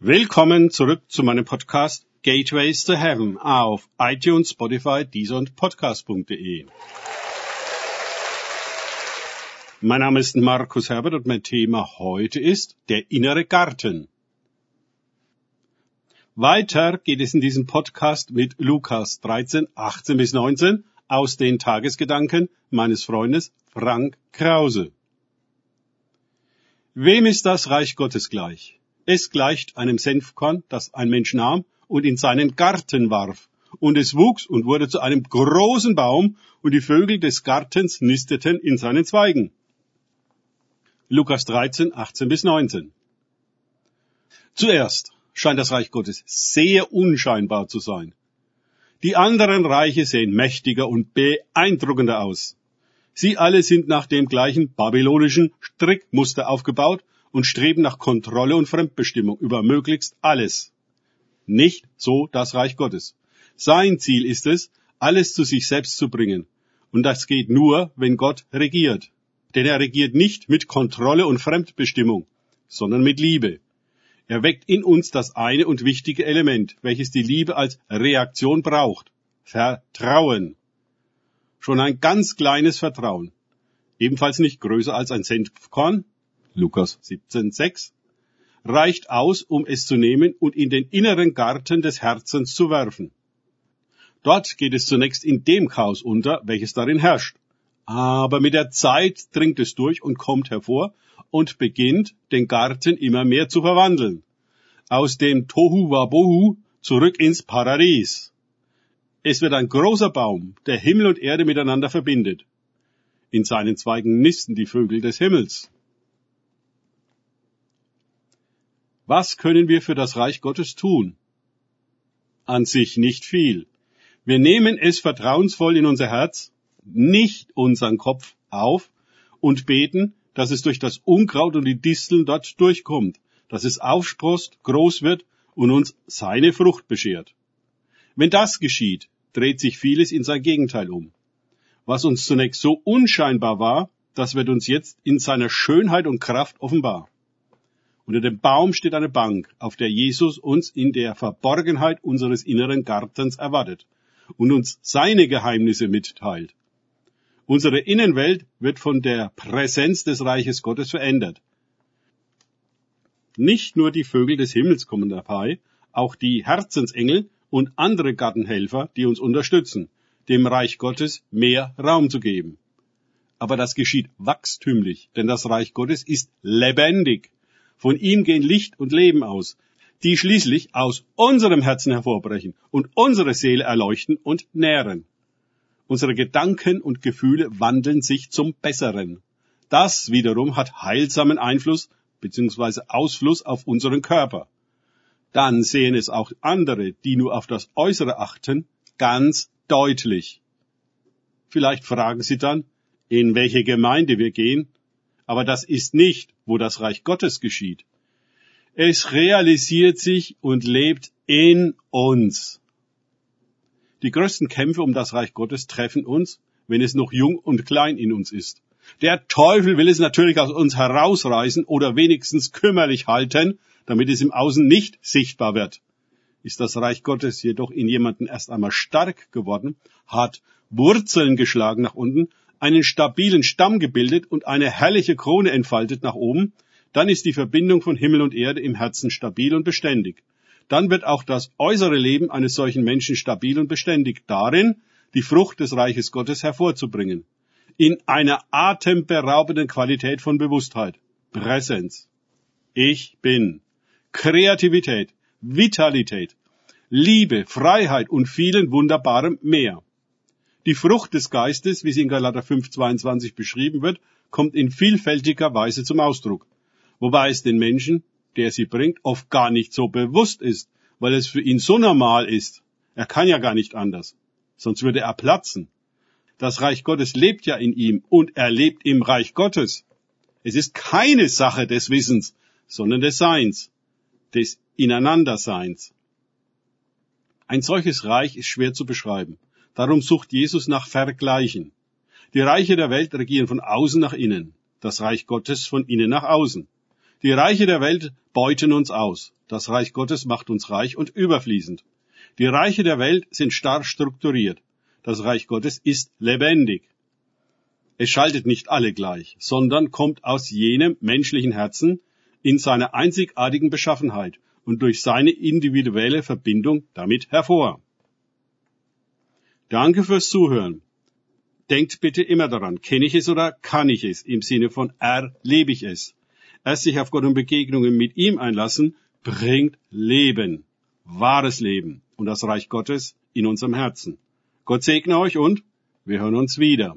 Willkommen zurück zu meinem Podcast Gateways to Heaven auf iTunes, Spotify, Deezer und Podcast.de. Mein Name ist Markus Herbert und mein Thema heute ist der innere Garten. Weiter geht es in diesem Podcast mit Lukas 13, 18 bis 19 aus den Tagesgedanken meines Freundes Frank Krause. Wem ist das Reich Gottes gleich? Es gleicht einem Senfkorn, das ein Mensch nahm und in seinen Garten warf. Und es wuchs und wurde zu einem großen Baum, und die Vögel des Gartens nisteten in seinen Zweigen. Lukas 13, 18 bis 19. Zuerst scheint das Reich Gottes sehr unscheinbar zu sein. Die anderen Reiche sehen mächtiger und beeindruckender aus. Sie alle sind nach dem gleichen babylonischen Strickmuster aufgebaut und streben nach Kontrolle und Fremdbestimmung über möglichst alles. Nicht so das Reich Gottes. Sein Ziel ist es, alles zu sich selbst zu bringen. Und das geht nur, wenn Gott regiert. Denn er regiert nicht mit Kontrolle und Fremdbestimmung, sondern mit Liebe. Er weckt in uns das eine und wichtige Element, welches die Liebe als Reaktion braucht. Vertrauen. Schon ein ganz kleines Vertrauen. Ebenfalls nicht größer als ein Senfkorn. Lukas 17,6 reicht aus, um es zu nehmen und in den inneren Garten des Herzens zu werfen. Dort geht es zunächst in dem Chaos unter, welches darin herrscht. Aber mit der Zeit dringt es durch und kommt hervor und beginnt, den Garten immer mehr zu verwandeln. Aus dem Tohu Wabohu zurück ins Paradies. Es wird ein großer Baum, der Himmel und Erde miteinander verbindet. In seinen Zweigen nisten die Vögel des Himmels. Was können wir für das Reich Gottes tun? An sich nicht viel. Wir nehmen es vertrauensvoll in unser Herz, nicht unseren Kopf auf und beten, dass es durch das Unkraut und die Disteln dort durchkommt, dass es aufsprost, groß wird und uns seine Frucht beschert. Wenn das geschieht, dreht sich vieles in sein Gegenteil um. Was uns zunächst so unscheinbar war, das wird uns jetzt in seiner Schönheit und Kraft offenbar. Unter dem Baum steht eine Bank, auf der Jesus uns in der Verborgenheit unseres inneren Gartens erwartet und uns seine Geheimnisse mitteilt. Unsere Innenwelt wird von der Präsenz des Reiches Gottes verändert. Nicht nur die Vögel des Himmels kommen dabei, auch die Herzensengel und andere Gartenhelfer, die uns unterstützen, dem Reich Gottes mehr Raum zu geben. Aber das geschieht wachstümlich, denn das Reich Gottes ist lebendig. Von ihm gehen Licht und Leben aus, die schließlich aus unserem Herzen hervorbrechen und unsere Seele erleuchten und nähren. Unsere Gedanken und Gefühle wandeln sich zum Besseren. Das wiederum hat heilsamen Einfluss bzw. Ausfluss auf unseren Körper. Dann sehen es auch andere, die nur auf das Äußere achten, ganz deutlich. Vielleicht fragen Sie dann, in welche Gemeinde wir gehen, aber das ist nicht, wo das Reich Gottes geschieht. Es realisiert sich und lebt in uns. Die größten Kämpfe um das Reich Gottes treffen uns, wenn es noch jung und klein in uns ist. Der Teufel will es natürlich aus uns herausreißen oder wenigstens kümmerlich halten, damit es im Außen nicht sichtbar wird. Ist das Reich Gottes jedoch in jemanden erst einmal stark geworden, hat Wurzeln geschlagen nach unten, einen stabilen Stamm gebildet und eine herrliche Krone entfaltet nach oben, dann ist die Verbindung von Himmel und Erde im Herzen stabil und beständig dann wird auch das äußere Leben eines solchen Menschen stabil und beständig darin, die Frucht des Reiches Gottes hervorzubringen. In einer atemberaubenden Qualität von Bewusstheit. Präsenz. Ich bin. Kreativität, Vitalität, Liebe, Freiheit und vielen wunderbarem mehr. Die Frucht des Geistes, wie sie in Galater 5,22 beschrieben wird, kommt in vielfältiger Weise zum Ausdruck. Wobei es den Menschen, der sie bringt, oft gar nicht so bewusst ist, weil es für ihn so normal ist. Er kann ja gar nicht anders. Sonst würde er platzen. Das Reich Gottes lebt ja in ihm und er lebt im Reich Gottes. Es ist keine Sache des Wissens, sondern des Seins, des Ineinanderseins. Ein solches Reich ist schwer zu beschreiben. Darum sucht Jesus nach Vergleichen. Die Reiche der Welt regieren von außen nach innen, das Reich Gottes von innen nach außen. Die Reiche der Welt beuten uns aus. Das Reich Gottes macht uns reich und überfließend. Die Reiche der Welt sind starr strukturiert. Das Reich Gottes ist lebendig. Es schaltet nicht alle gleich, sondern kommt aus jenem menschlichen Herzen in seiner einzigartigen Beschaffenheit und durch seine individuelle Verbindung damit hervor. Danke fürs Zuhören. Denkt bitte immer daran, kenne ich es oder kann ich es im Sinne von erlebe ich es. Erst sich auf Gott und Begegnungen mit ihm einlassen, bringt Leben, wahres Leben und das Reich Gottes in unserem Herzen. Gott segne euch und wir hören uns wieder.